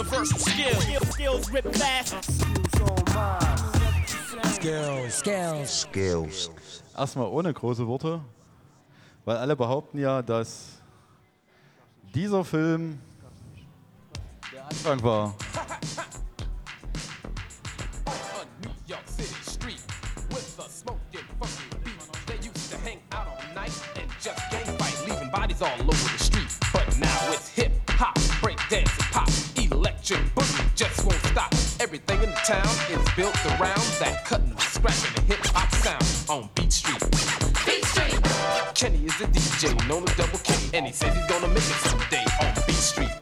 universal skill. Skills rip fast. Skills, skills, skills. Erstmal ohne große Worte, weil alle behaupten ja, dass dieser Film der Anfang war. a New electric boogie just won't stop. Everything in the town is built around that cutting, scratching, and hip hop sound on Beat Street. Beat Street. Kenny is the DJ, known as Double K, and he says he's gonna make it someday on Beat Street.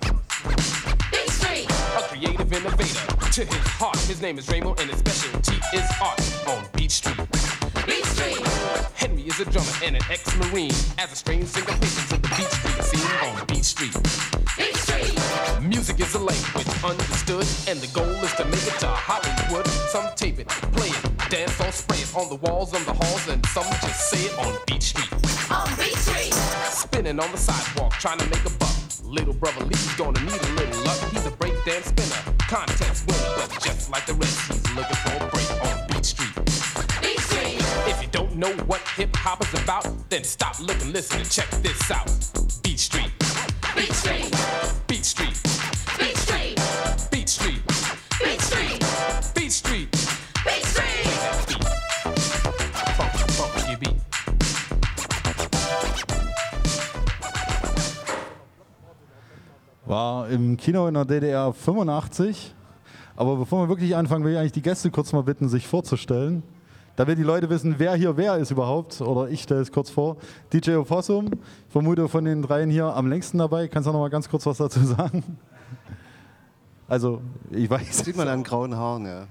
Beat Street. A creative innovator to his heart. His name is Ramo and his specialty is art on Beat Street. Beat Street. Henry is a drummer and an ex-marine. As a strange singer patient to the Beat Street scene on. Beat Street. Music is a language understood, and the goal is to make it to Hollywood. Some tape it, play it, dance or spray it on the walls, on the halls, and some just say it on Beat Street. On Beat Street. Spinning on the sidewalk, trying to make a buck. Little brother Lee's gonna need a little luck. He's a breakdance spinner, contest winner, but just like the rest, he's looking for a break on Beat Street. Beat Street. If you don't know what hip hop is about, then stop, look, and listen and check this out. Beat Street. Beat Street. Beat Street. Im Kino in der DDR 85. Aber bevor wir wirklich anfangen, will ich eigentlich die Gäste kurz mal bitten, sich vorzustellen. Da will die Leute wissen, wer hier wer ist überhaupt. Oder ich stelle es kurz vor. DJ Opossum, ich vermute von den dreien hier am längsten dabei. Kannst du noch mal ganz kurz was dazu sagen? Also, ich weiß. Sieht man an grauen Haaren, ja.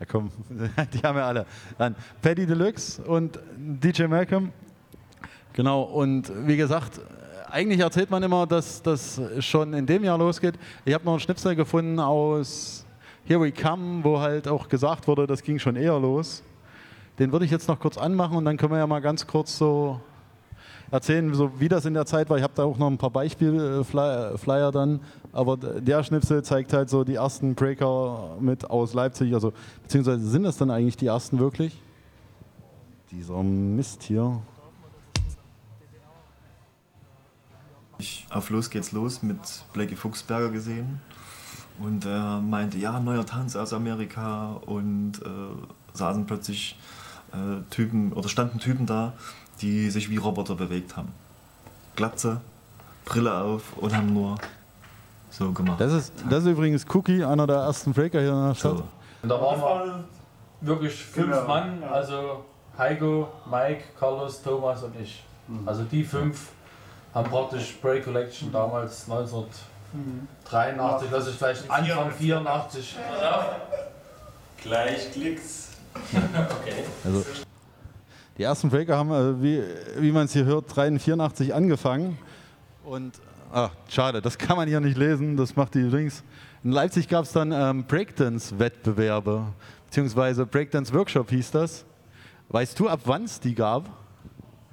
Ja, komm, die haben wir alle. Dann Paddy Deluxe und DJ Malcolm. Genau, und wie gesagt, eigentlich erzählt man immer, dass das schon in dem Jahr losgeht. Ich habe noch einen Schnipsel gefunden aus Here We Come, wo halt auch gesagt wurde, das ging schon eher los. Den würde ich jetzt noch kurz anmachen und dann können wir ja mal ganz kurz so erzählen, so wie das in der Zeit war. Ich habe da auch noch ein paar Beispielflyer dann, aber der Schnipsel zeigt halt so die ersten Breaker mit aus Leipzig, also beziehungsweise sind das dann eigentlich die ersten wirklich? Dieser Mist hier. Ich auf Los geht's los mit Blackie Fuchsberger gesehen und er meinte, ja, neuer Tanz aus Amerika und äh, saßen plötzlich äh, Typen oder standen Typen da, die sich wie Roboter bewegt haben. Glatze, Brille auf und haben nur so gemacht. Das ist, das ist übrigens Cookie, einer der ersten Breaker hier in der Stadt. So. Und da waren wir wirklich fünf Genau. Mann, also Heiko, Mike, Carlos, Thomas und ich. Also die fünf haben praktisch Break Collection damals 1983, lass ich vielleicht Anfang 84. Gleich Klicks. okay. Also, die ersten Breaker haben, äh, wie, wie man es hier hört, 83 angefangen. Und, ach, schade, das kann man hier nicht lesen, das macht die Links. In Leipzig gab es dann ähm, Breakdance-Wettbewerbe, beziehungsweise Breakdance-Workshop hieß das. Weißt du, ab wann es die gab?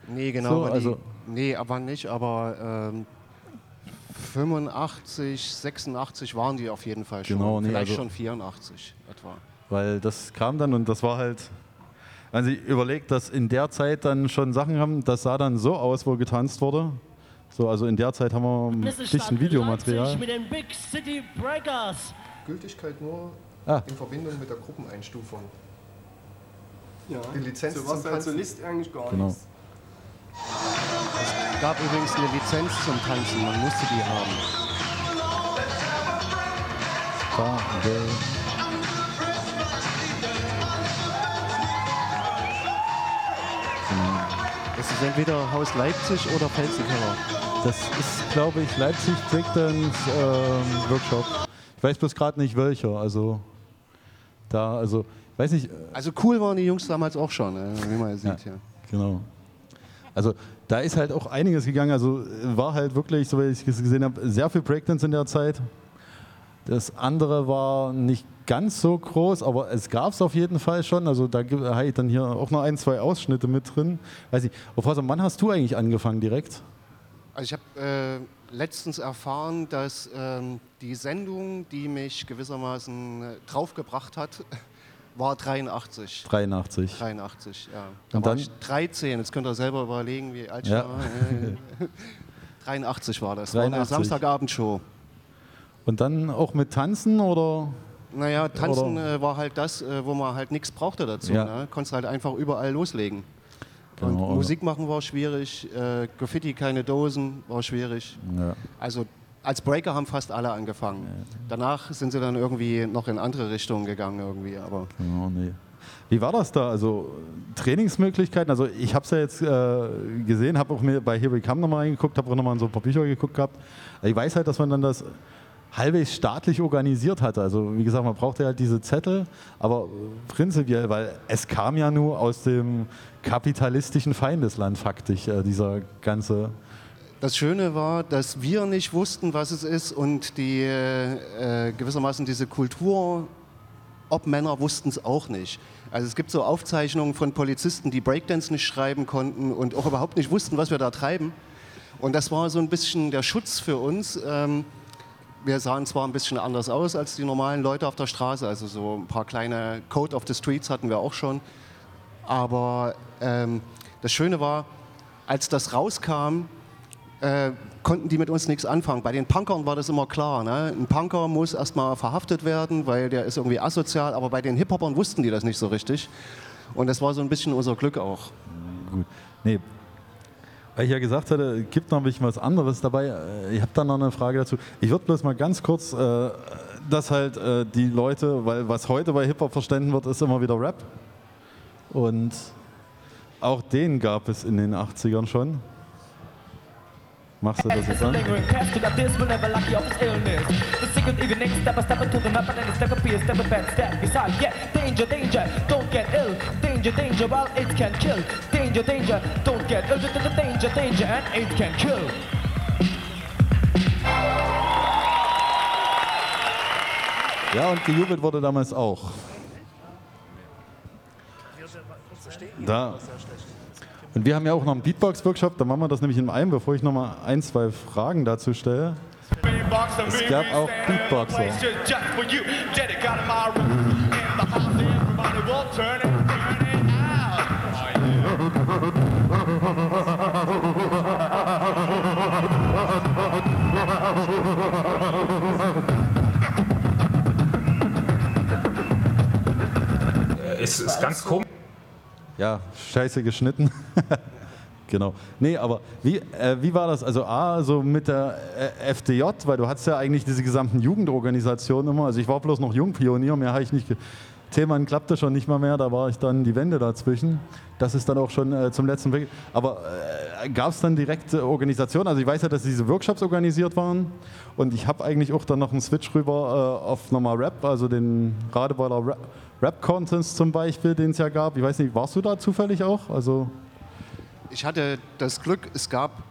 Nee, genau. So, aber die, also- nee, aber nicht, aber ähm, 85, 86 waren die auf jeden Fall schon. Genau, nee, Vielleicht also- schon 84 etwa. Weil das kam dann und das war halt, wenn sie überlegt, dass in der Zeit dann schon Sachen haben, das sah dann so aus, wo getanzt wurde. So, also in der Zeit haben wir ein bisschen Videomaterial. Leipzig mit den Big City Breakers. Gültigkeit nur Ah. in Verbindung mit der Gruppeneinstufung. Ja. Die Lizenz so was zum als Tanzen. Solist eigentlich gar Genau. nichts. Es gab übrigens eine Lizenz zum Tanzen, man musste die haben. Das ist entweder Haus Leipzig oder Felsenkeller. Das ist, glaube ich, Leipzig Breakdance ähm, Workshop. Ich weiß bloß gerade nicht welcher. Also da, also weiß nicht. äh, Also cool waren die Jungs damals auch schon, äh, wie man sieht. Ja. Genau. Also da ist halt auch einiges gegangen. Also war halt wirklich, so wie ich es gesehen habe, sehr viel Breakdance in der Zeit. Das andere war nicht ganz so groß, aber es gab es auf jeden Fall schon. Also da habe ich dann hier auch noch ein, zwei Ausschnitte mit drin. Weiß ich, auf was wann hast du eigentlich angefangen direkt? Also ich habe äh, letztens erfahren, dass ähm, die Sendung, die mich gewissermaßen äh, draufgebracht hat, war 83. 83. 83, ja. Da Und war dann- ich 13, jetzt könnt ihr selber überlegen, wie alt ich Ja. war. Äh, 83 war das, war eine 83. Samstagabendshow. Und dann auch mit Tanzen oder? Naja, Tanzen Oder- äh, war halt das, äh, wo man halt nichts brauchte dazu. Ja. Ne? Konntest halt einfach überall loslegen. Genau. Und Musik machen war schwierig, äh, Graffiti, keine Dosen, war schwierig. Ja. Also als Breaker haben fast alle angefangen. Danach sind sie dann irgendwie noch in andere Richtungen gegangen irgendwie. Aber Genau, nee. Wie war das da? Also Trainingsmöglichkeiten? Also ich habe es ja jetzt äh, gesehen, habe auch mir bei Here We Come nochmal reingeguckt, habe auch nochmal in so ein paar Bücher geguckt gehabt. Ich weiß halt, dass man dann das halbwegs staatlich organisiert hatte. Also wie gesagt, man brauchte halt diese Zettel, aber prinzipiell, weil es kam ja nur aus dem kapitalistischen Feindesland faktisch, äh, dieser ganze... das Schöne war, dass wir nicht wussten, was es ist und die äh, gewissermaßen diese Kultur, ob Männer wussten es auch nicht. Also es gibt so Aufzeichnungen von Polizisten, die Breakdance nicht schreiben konnten und auch überhaupt nicht wussten, was wir da treiben. Und das war so ein bisschen der Schutz für uns. Ähm, wir sahen zwar ein bisschen anders aus als die normalen Leute auf der Straße, also so ein paar kleine Code of the Streets hatten wir auch schon. Aber ähm, das Schöne war, als das rauskam, äh, konnten die mit uns nichts anfangen. Bei den Punkern war das immer klar. Ne? Ein Punker muss erstmal verhaftet werden, weil der ist irgendwie asozial. Aber bei den Hip-Hopern wussten die das nicht so richtig. Und das war so ein bisschen unser Glück auch. Gut. Nee. Weil ich ja gesagt hatte, gibt noch ein bisschen was anderes dabei. Äh, Ich habe da noch eine Frage dazu. Ich würde bloß mal ganz kurz, äh, dass halt äh, die Leute, weil was heute bei Hip-Hop verstanden wird, ist immer wieder Rap. Und auch den gab es in den 80ern schon. Machst du das jetzt an? Danger, danger, don't get ill. Danger, danger, well, it can kill. Danger, danger, don't get ill. Danger, danger, and it can kill. Ja, und gejubelt wurde damals auch. Da. Und wir haben ja auch noch einen Beatbox-Workshop, da machen wir das nämlich in einem, bevor ich noch mal ein, zwei Fragen dazu stelle. Es gab auch Beatboxer. Es ist ganz komisch. Ja, scheiße geschnitten. genau. Nee, aber wie, äh, wie war das? Also A, so mit der äh, FDJ, weil du hattest ja eigentlich diese gesamten Jugendorganisationen immer. Also ich war bloß noch Jungpionier, mehr habe ich nicht... Themen klappte schon nicht mal mehr, da war ich dann die Wände dazwischen. Das ist dann auch schon äh, zum letzten Weg. Aber äh, gab es dann direkte Organisationen? Also ich weiß ja, dass diese Workshops organisiert waren und ich habe eigentlich auch dann noch einen Switch rüber äh, auf nochmal Rap, also den Radeballer Rap, Rap Contest zum Beispiel, den es ja gab. Ich weiß nicht, warst du da zufällig auch? Also Ich hatte das Glück, es gab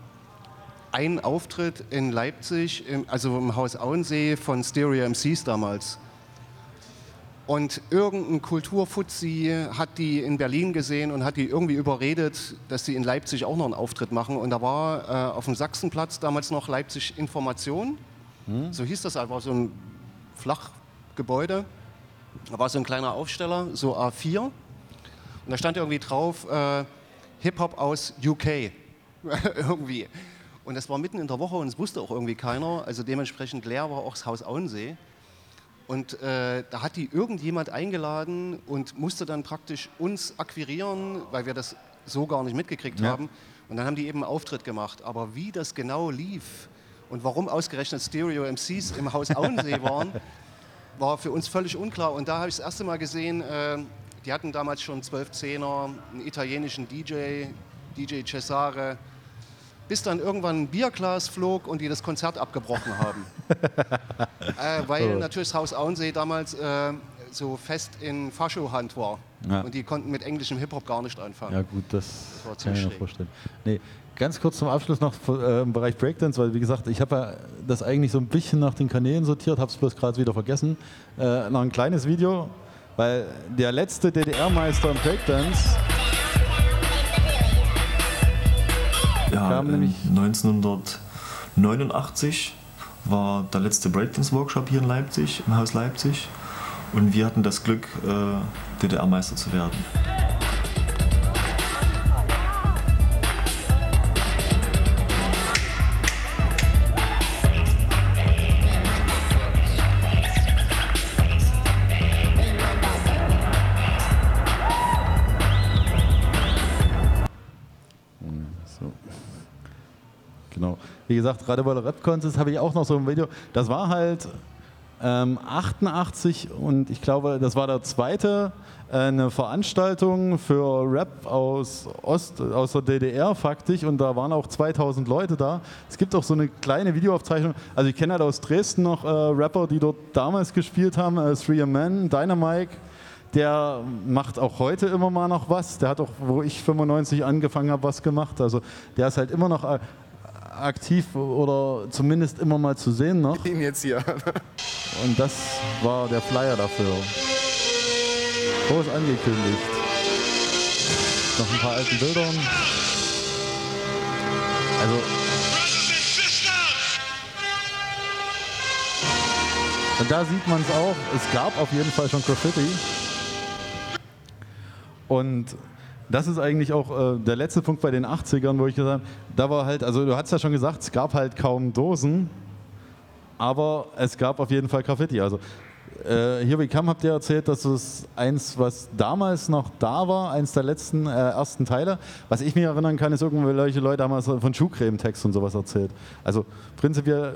einen Auftritt in Leipzig, im, also im Haus Auensee von Stereo MCs damals. Und irgendein Kulturfuzzi hat die in Berlin gesehen und hat die irgendwie überredet, dass sie in Leipzig auch noch einen Auftritt machen. Und da war äh, auf dem Sachsenplatz damals noch Leipzig Information. So hieß das einfach, so ein Flachgebäude. Da war so ein kleiner Aufsteller, so A4. Und da stand irgendwie drauf, äh, Hip-Hop aus UK. irgendwie. Und das war mitten in der Woche und es wusste auch irgendwie keiner. Also dementsprechend leer war auch das Haus Auensee. Und äh, da hat die irgendjemand eingeladen und musste dann praktisch uns akquirieren, weil wir das so gar nicht mitgekriegt Ja. haben. Und dann haben die eben einen Auftritt gemacht. Aber wie das genau lief und warum ausgerechnet Stereo MCs im Haus Auensee waren, war für uns völlig unklar. Und da habe ich das erste Mal gesehen, äh, die hatten damals schon 12 Zehner, einen italienischen DJ, DJ Cesare, bis dann irgendwann ein Bierglas flog und die das Konzert abgebrochen haben. äh, weil Oh. natürlich das Haus Auensee damals äh, so fest in Fascho-Hand war. Ja. Und die konnten mit englischem Hip-Hop gar nicht anfangen. Ja gut, das, war zu kann ich mir vorstellen. Nee, ganz kurz zum Abschluss noch äh, im Bereich Breakdance, weil wie gesagt, ich habe ja das eigentlich so ein bisschen nach den Kanälen sortiert, habe es bloß gerade wieder vergessen. Äh, noch ein kleines Video, weil der letzte DDR-Meister im Breakdance Ja, Kam in nämlich- 1989 89 war der letzte Breakdance-Workshop hier in Leipzig, im Haus Leipzig. Und wir hatten das Glück, äh, DDR-Meister zu werden. Wie gesagt, Radewoller Rap Contest habe ich auch noch so ein Video. Das war halt ähm, 88 und ich glaube, das war der zweite, äh, eine Veranstaltung für Rap aus Ost, aus der DDR faktisch und da waren auch 2000 Leute da. Es gibt auch so eine kleine Videoaufzeichnung. Also ich kenne halt aus Dresden noch äh, Rapper, die dort damals gespielt haben, äh, Three Man, Dynamite. Der macht auch heute immer mal noch was. Der hat auch, wo ich 95 angefangen habe, was gemacht. Also der ist halt immer noch äh, aktiv oder zumindest immer mal zu sehen noch. Ihn jetzt hier. Und das war der Flyer dafür. Groß angekündigt. Noch ein paar alten Bildern. Also. Und da sieht man es auch. Es gab auf jeden Fall schon Graffiti. Und das ist eigentlich auch äh, der letzte Punkt bei den 80ern, wo ich gesagt habe, da war halt, also du hast ja schon gesagt, es gab halt kaum Dosen, aber es gab auf jeden Fall Graffiti. Also äh, hier wie Kam habt ihr erzählt, dass es eins, was damals noch da war, eins der letzten äh, ersten Teile. Was ich mich erinnern kann, ist irgendwelche Leute haben von Schuhcreme-Text und sowas erzählt. Also prinzipiell,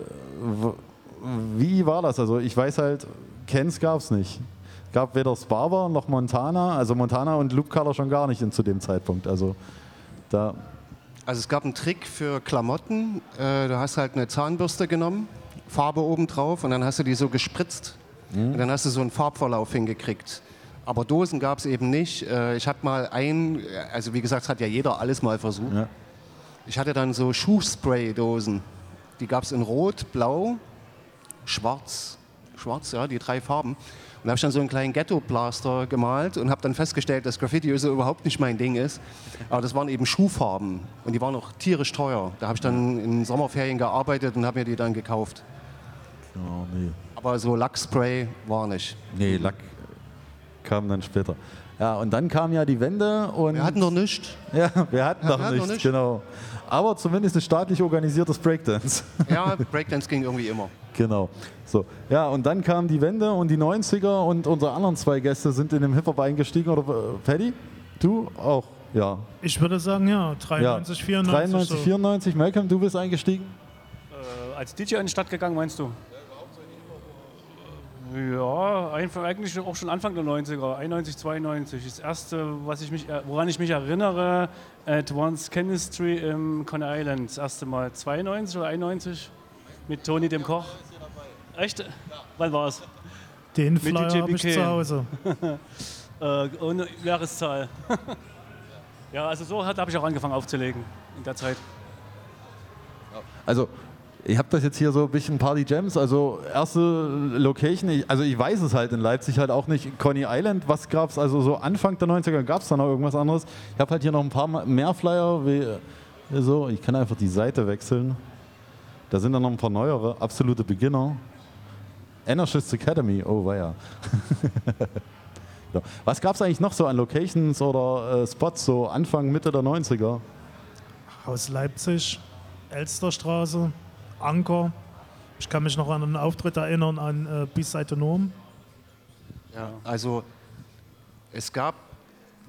wie war das? Also ich weiß halt, Kens gab es nicht. Gab weder Sparver noch Montana, also Montana und Loop Color schon gar nicht in, zu dem Zeitpunkt. Also da Also es gab einen Trick für Klamotten. Äh, du hast halt eine Zahnbürste genommen, Farbe oben drauf und dann hast du die so gespritzt. Und dann hast du so einen Farbverlauf hingekriegt. Aber Dosen gab es eben nicht. Äh, ich hatte mal ein, also wie gesagt, hat ja jeder alles mal versucht. Ja. Ich hatte dann so Schuhspray-Dosen. Die gab es in Rot, Blau, Schwarz. Schwarz, ja, die drei Farben. Und habe ich dann so einen kleinen Ghetto-Blaster gemalt und habe dann festgestellt, dass Graffiti so überhaupt nicht mein Ding ist. Aber das waren eben Schuhfarben und die waren auch tierisch teuer. Da habe ich dann in Sommerferien gearbeitet und habe mir die dann gekauft. Genau, nee. Aber so Lackspray war nicht. Nee, Lack kam dann später. Ja, und dann kam ja die Wende und. Wir hatten noch nichts. Ja, wir hatten Ja, noch wir hatten noch nichts, nichts. genau. Aber zumindest ein staatlich organisiertes Breakdance. Ja, Breakdance ging irgendwie immer. genau. So, ja, und dann kam die Wende und die 90er und unsere anderen zwei Gäste sind in den Hip-Hop eingestiegen. Oder äh, Paddy? Du auch? Ja. Ich würde sagen, ja, 93, ja. 94. 93, so. 94. Malcolm, du bist eingestiegen? Äh, als DJ in die Stadt gegangen, meinst du? Ja, einfach eigentlich auch schon Anfang der 90er, 91, 92. Das erste, was ich mich, woran ich mich erinnere, Advanced Chemistry im Coney Island. Das erste Mal 92 oder 91 mit Toni dem Koch. Echt? Wann war es? Den Mit Flyer habe ich zu Hause. äh, ohne Jahreszahl. ja, also so habe ich auch angefangen aufzulegen in der Zeit. Also, ich habe das jetzt hier so ein bisschen Party Jams, also erste Location, ich, also ich weiß es halt in Leipzig halt auch nicht. Coney Island, was gab es, also so Anfang der 90er gab es da noch irgendwas anderes. Ich habe halt hier noch ein paar mehr Flyer, wie, so, ich kann einfach die Seite wechseln. Da sind dann noch ein paar neuere, absolute Beginner. Anarchist Academy, oh weia. Was gab es eigentlich noch so an Locations oder äh, Spots so Anfang, Mitte der 90er? Aus Leipzig, Elsterstraße, Anker. Ich kann mich noch an einen Auftritt erinnern an äh, B-Seite Norm. Ja, also es gab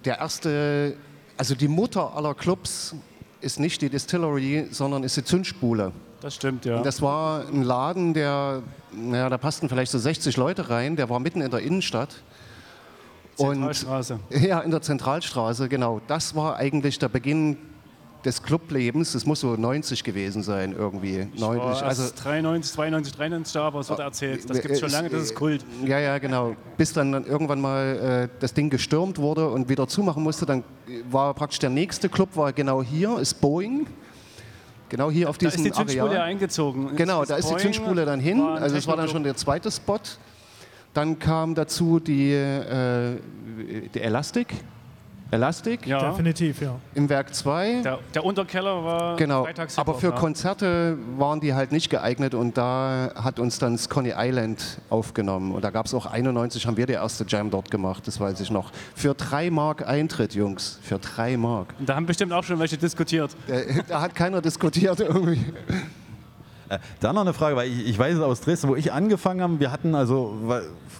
der erste, also die Mutter aller Clubs ist nicht die Distillery, sondern ist die Zündspule. Das stimmt, ja. Und das war ein Laden, der, naja, da passten vielleicht so 60 Leute rein, der war mitten in der Innenstadt. Zentralstraße. Und, ja, in der Zentralstraße, genau. Das war eigentlich der Beginn des Clublebens. Das muss so 90 gewesen sein, irgendwie. Ich war 90, erst also, 93, 92, 93 da, aber es wird erzählt. Das gibt es schon lange, das ist Kult. Ja, ja, genau. Bis dann irgendwann mal äh, das Ding gestürmt wurde und wieder zumachen musste, dann war praktisch der nächste Club, war genau hier, ist Boeing. Genau hier auf Da diesem ist die Zündspule Areal. eingezogen. Genau, Das da ist die Boeing, Zündspule dann hin. Also es war dann schon der zweite Spot. Dann kam dazu die, äh, die Elastic. Elastic. Ja. Definitiv, ja. Im Werk 2. Der, der Unterkeller war Genau, freitags aber für ja. Konzerte waren die halt nicht geeignet und da hat uns dann das Coney Island aufgenommen. Und da gab es auch 91, haben wir die erste Jam dort gemacht, das weiß ich noch. Für drei Mark Eintritt, Jungs, für drei Mark. Da haben bestimmt auch schon welche diskutiert. Da, da hat keiner diskutiert irgendwie. Äh, Dann noch eine Frage, weil ich, ich weiß aus Dresden, wo ich angefangen habe. Wir hatten also,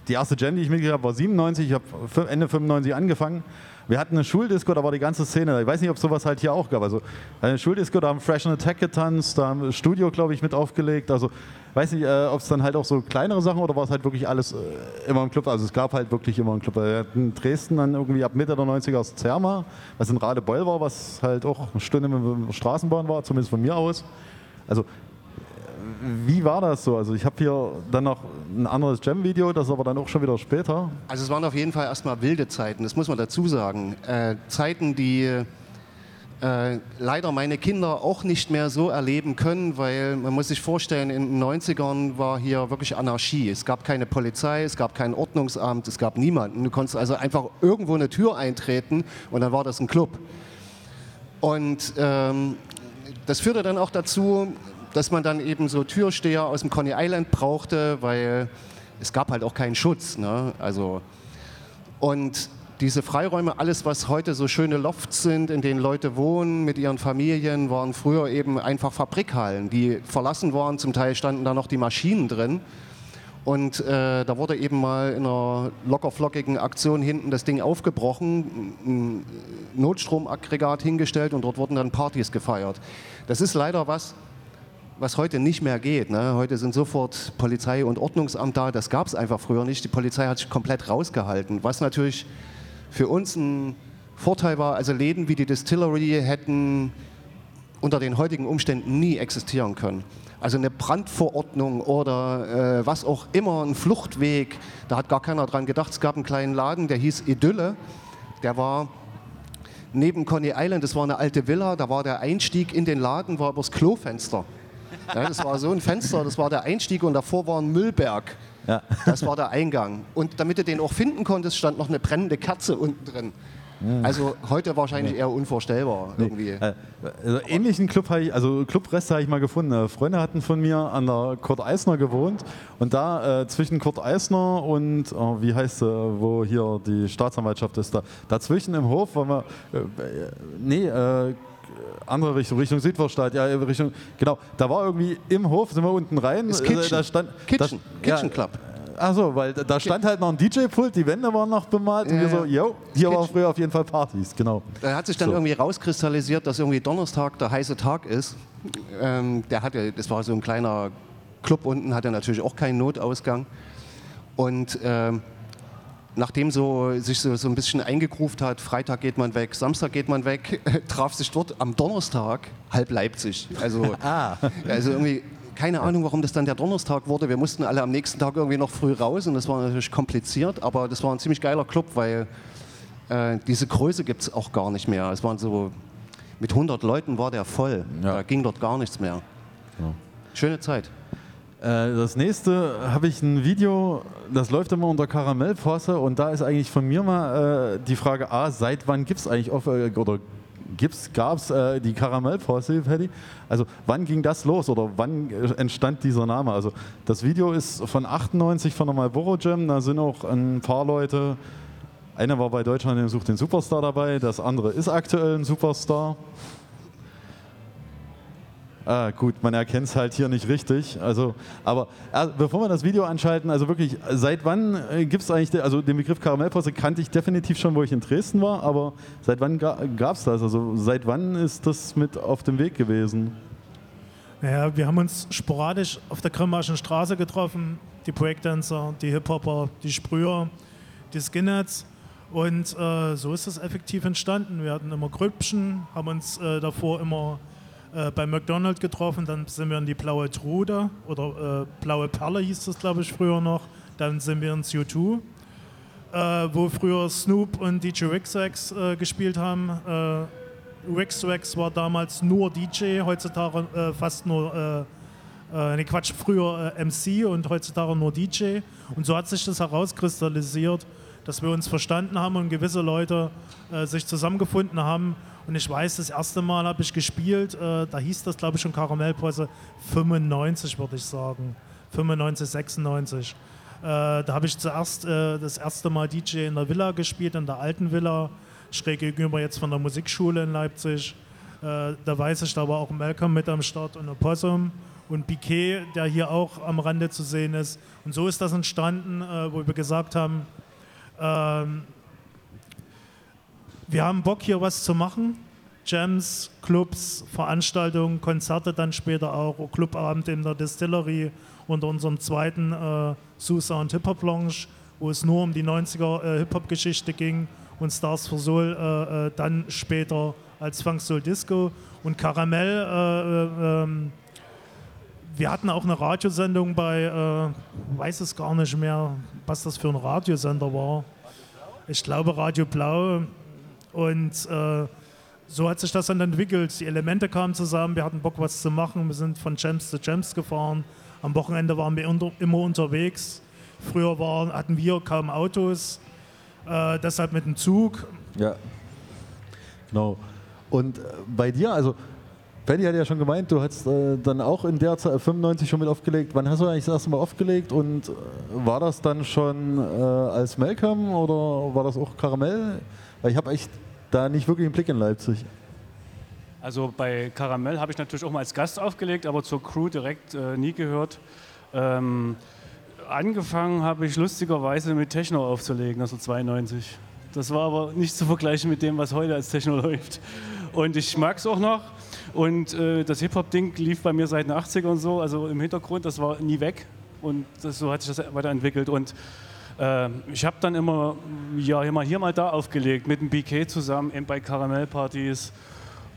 die erste Jam, die ich mitgekriegt habe, war 97. Ich habe Ende 95 angefangen. Wir hatten eine Schuldisco, da war die ganze Szene. Ich weiß nicht, ob sowas halt hier auch gab. Also eine Schuldisco, da haben Fresh and Attack getanzt, da haben Studio, glaube ich, mit aufgelegt. Also weiß nicht, äh, ob es dann halt auch so kleinere Sachen oder war es halt wirklich alles äh, immer im Club. Also es gab halt wirklich immer einen Club. Wir hatten Dresden dann irgendwie ab Mitte der 90er das Zerma, was in Radebeul war, was halt auch eine Stunde mit der Straßenbahn war, zumindest von mir aus. Also wie war das so? Also ich habe hier dann noch ein anderes Jam-Video, das aber dann auch schon wieder später. Also es waren auf jeden Fall erstmal wilde Zeiten, das muss man dazu sagen. Äh, Zeiten, die äh, leider meine Kinder auch nicht mehr so erleben können, weil man muss sich vorstellen, in den 90ern war hier wirklich Anarchie. Es gab keine Polizei, es gab kein Ordnungsamt, es gab niemanden. Du konntest also einfach irgendwo eine Tür eintreten und dann war das ein Club. Und ähm, das führte dann auch dazu, dass man dann eben so Türsteher aus dem Coney Island brauchte, weil es gab halt auch keinen Schutz. Ne? Also, und diese Freiräume, alles was heute so schöne Lofts sind, in denen Leute wohnen mit ihren Familien, waren früher eben einfach Fabrikhallen, die verlassen waren. Zum Teil standen da noch die Maschinen drin. Und äh, da wurde eben mal in einer lockerflockigen Aktion hinten das Ding aufgebrochen, ein Notstromaggregat hingestellt und dort wurden dann Partys gefeiert. Das ist leider was, was heute nicht mehr geht. Ne? Heute sind sofort Polizei und Ordnungsamt da. Das gab es einfach früher nicht. Die Polizei hat sich komplett rausgehalten. Was natürlich für uns ein Vorteil war, also Läden wie die Distillery hätten unter den heutigen Umständen nie existieren können. Also eine Brandverordnung oder äh, was auch immer, ein Fluchtweg, da hat gar keiner dran gedacht. Es gab einen kleinen Laden, der hieß Idylle. Der war neben Coney Island, das war eine alte Villa, da war der Einstieg in den Laden, war übers Klofenster. Ja, das war so ein Fenster, das war der Einstieg und davor war ein Müllberg. Ja. Das war der Eingang. Und damit du den auch finden konntest, stand noch eine brennende Kerze unten drin. Also heute wahrscheinlich eher unvorstellbar irgendwie. Äh, also ähnlichen Club habe ich, also Clubreste habe ich mal gefunden. Äh, Freunde hatten von mir an der Kurt Eisner gewohnt und da äh, zwischen Kurt Eisner und oh, wie heißt sie, wo hier die Staatsanwaltschaft ist, da dazwischen im Hof, waren wir, äh, äh, nee, äh, andere Richtung, Richtung Südvorstadt, ja, Richtung, genau, da war irgendwie im Hof, sind wir unten rein, Das äh, Kitchen. da stand, Kitchen. da, Kitchen Club. Ach so, weil da- stand halt noch ein DJ-Pult, die Wände waren noch bemalt und Ja, wir so, yo, hier waren früher auf jeden Fall Partys, genau. Da hat sich dann So. irgendwie rauskristallisiert, dass irgendwie Donnerstag der heiße Tag ist. Ähm, der hatte, das war so ein kleiner Club unten, hatte natürlich auch keinen Notausgang. Und ähm, nachdem so, sich so, so ein bisschen eingegruft hat, Freitag geht man weg, Samstag geht man weg, traf sich dort am Donnerstag halb Leipzig. Also, Ah. also irgendwie keine Ahnung, warum das dann der Donnerstag wurde. Wir mussten alle am nächsten Tag irgendwie noch früh raus und das war natürlich kompliziert, aber das war ein ziemlich geiler Club, weil äh, diese Größe gibt es auch gar nicht mehr. Es waren so, mit 100 Leuten war der voll. Da ging dort gar nichts mehr. Schöne Zeit. Äh, Das nächste habe ich ein Video, das läuft immer unter Karamellposse und da ist eigentlich von mir mal äh, die Frage A, seit wann gibt es eigentlich auf, äh, oder gab es äh, die Karamellposse, Paddy? Also wann ging das los oder wann äh, entstand dieser Name? Also das Video ist von 98 von der Marlboro Jam, da sind auch ein paar Leute, einer war bei Deutschland der sucht den Superstar dabei, das andere ist aktuell ein Superstar. Ah, gut, man erkennt es halt hier nicht richtig. Also, aber äh, bevor wir das Video anschalten, also wirklich, seit wann äh, gibt es eigentlich, de- also den Begriff Karamellposse kannte ich definitiv schon, wo ich in Dresden war, aber seit wann ga, gab es das? Also seit wann ist das mit auf dem Weg gewesen? Naja, wir haben uns sporadisch auf der Grimmaschen Straße getroffen. Die Breakdancer, die Hip-Hopper, die Sprüher, die Skinheads. Und äh, so ist das effektiv entstanden. Wir hatten immer Grüppchen, haben uns äh, davor immer äh, bei McDonald's getroffen. Dann sind wir in die Blaue Trude oder äh, Blaue Perle hieß das, glaube ich, früher noch. Dann sind wir ins U2, äh, wo früher Snoop und DJ Rixax äh, gespielt haben. Äh, Rixax war damals nur DJ, heutzutage äh, fast nur, äh, äh, ne Quatsch, früher äh, MC und heutzutage nur DJ. Und so hat sich das herauskristallisiert, dass wir uns verstanden haben und gewisse Leute äh, sich zusammengefunden haben. Und ich weiß, das erste Mal habe ich gespielt, äh, da hieß das, glaube ich, schon Karamellposse 95, würde ich sagen. 95, 96. Äh, da habe ich zuerst äh, das erste Mal DJ in der Villa gespielt, in der alten Villa, schräg gegenüber jetzt von der Musikschule in Leipzig. Äh, da weiß ich, da war auch Malcolm mit am Start und Opossum und Piquet, der hier auch am Rande zu sehen ist. Und so ist das entstanden, äh, wo wir gesagt haben, ähm, wir haben Bock hier was zu machen. Jams, Clubs, Veranstaltungen, Konzerte dann später auch, Clubabend in der Distillery unter unserem zweiten äh, Susa und Hip-Hop Lounge, wo es nur um die 90er äh, Hip-Hop-Geschichte ging und Stars for Soul äh, äh, dann später als Funk Soul Disco und Karamell. Wir hatten auch eine Radiosendung bei, äh, weiß es gar nicht mehr, was das für ein Radiosender war. Ich glaube Radio Blau. Und äh, so hat sich das dann entwickelt. Die Elemente kamen zusammen, wir hatten Bock, was zu machen. Wir sind von Gems zu Gems gefahren. Am Wochenende waren wir unter, immer unterwegs. Früher waren, hatten wir kaum Autos, äh, deshalb mit dem Zug. Ja. Genau. Und äh, bei dir, also Paddy hat ja schon gemeint, du hast äh, dann auch in der Zeit 95 schon mit aufgelegt. Wann hast du eigentlich das erste Mal aufgelegt und äh, war das dann schon äh, als Malcolm oder war das auch Karamell? Weil ich habe echt da nicht wirklich einen Blick in Leipzig. Also bei Karamell habe ich natürlich auch mal als Gast aufgelegt, aber zur Crew direkt äh, nie gehört. Ähm, angefangen habe ich lustigerweise mit Techno aufzulegen, also 92. Das war aber nicht zu vergleichen mit dem, was heute als Techno läuft. Und ich mag es auch noch. Und äh, das Hip-Hop-Ding lief bei mir seit den 80ern und so, also im Hintergrund, das war nie weg. Und das, so hat sich das weiterentwickelt. Und äh, ich habe dann immer ja, mal, hier mal da aufgelegt, mit dem BK zusammen, eben bei Karamellpartys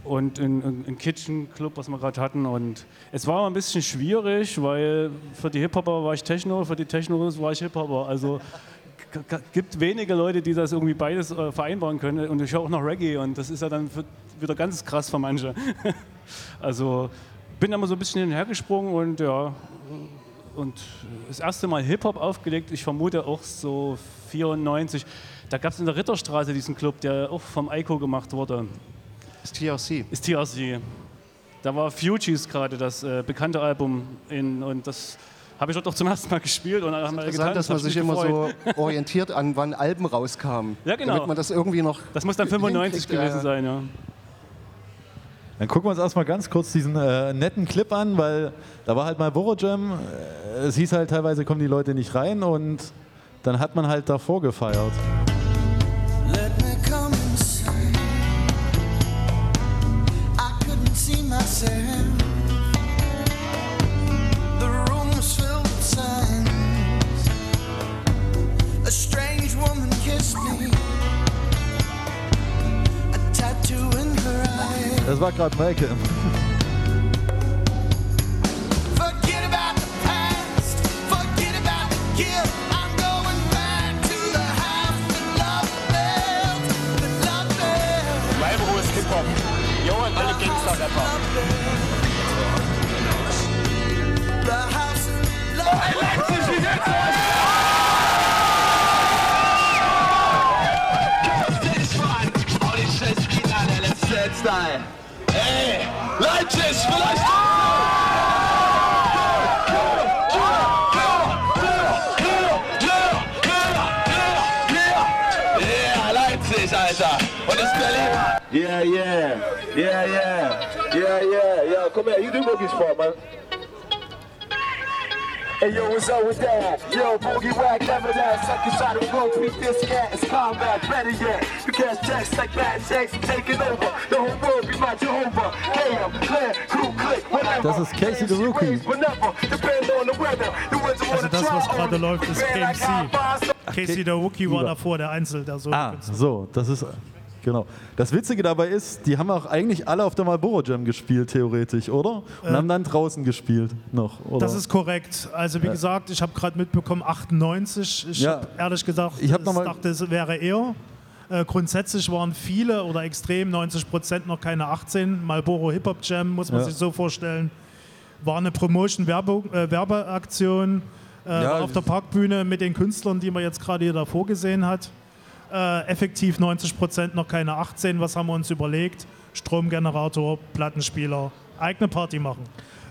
und in, in, in Kitchen Club, was wir gerade hatten. Und es war ein bisschen schwierig, weil für die Hip-Hopper war ich Techno, für die Technos war ich Hip-Hopper. Also gibt wenige Leute, die das irgendwie beides äh, vereinbaren können. Und ich höre auch noch Reggae und das ist ja dann für, wieder ganz krass für manche. also bin immer so ein bisschen hinhergesprungen und ja, und das erste Mal Hip-Hop aufgelegt, ich vermute auch so 94. Da gab es in der Ritterstraße diesen Club, der auch vom Eiko gemacht wurde. Ist TRC. Ist TRC. Da war Fugees gerade das äh, bekannte Album in, und das habe ich dort auch zum ersten Mal gespielt. Und dann haben wir Interessant, getanzt, dass man sich immer gefreut. so orientiert an, wann Alben rauskamen. Ja, genau. Damit man das irgendwie noch. Das muss dann 95 hinkriegt, gewesen ja. sein, ja. Dann gucken wir uns erstmal ganz kurz diesen äh, netten Clip an, weil da war halt mal Boro Jam. Äh, Es hieß halt teilweise kommen die Leute nicht rein und dann hat man halt davor gefeiert. Let me come inside. I couldn't see myself. Built. Mein Bruder ist Hip-Hop. Jo, und alle Gangster-Rapper. Ey, Leipzig, vielleicht. Yeah, yeah. Yeah, yeah. Yeah, yeah. Yeah, come here. You do boogies for, man. Hey yo, what's up with that? Yo, boogie whack, never that. Second shot of rope, beat this cat. It's combat, better yet. You catch text like bad checks, taking over. The whole world be my Jehovah. KM, clear, crew, click, whatever. Das ist Casey the Rookie. Whenever, depend on the weather. The ones who Also wanna das, try was gerade only. läuft, ist Been KMC. Casey der Wookie war Über. davor, der Einzel, der so. Ah, so, das ist. Genau. Das Witzige dabei ist, die haben auch eigentlich alle auf der Marlboro Jam gespielt, theoretisch, oder? Und Äh, haben dann draußen gespielt noch, oder? Das ist korrekt. Also wie Ja. gesagt, ich habe gerade mitbekommen 98. Ich Ja. habe ehrlich gesagt, Ich hab mal- dachte, es wäre eher. Äh, grundsätzlich waren viele oder extrem 90 Prozent noch keine 18. Marlboro Hip Hop Jam muss man Ja. sich so vorstellen. War eine Promotion-Werbeaktion äh, Werbeaktion, äh, Ja, auf der Parkbühne mit den Künstlern, die man jetzt gerade hier davor gesehen hat. Äh, effektiv 90% noch keine 18. Was haben wir uns überlegt? Stromgenerator, Plattenspieler, eigene Party machen.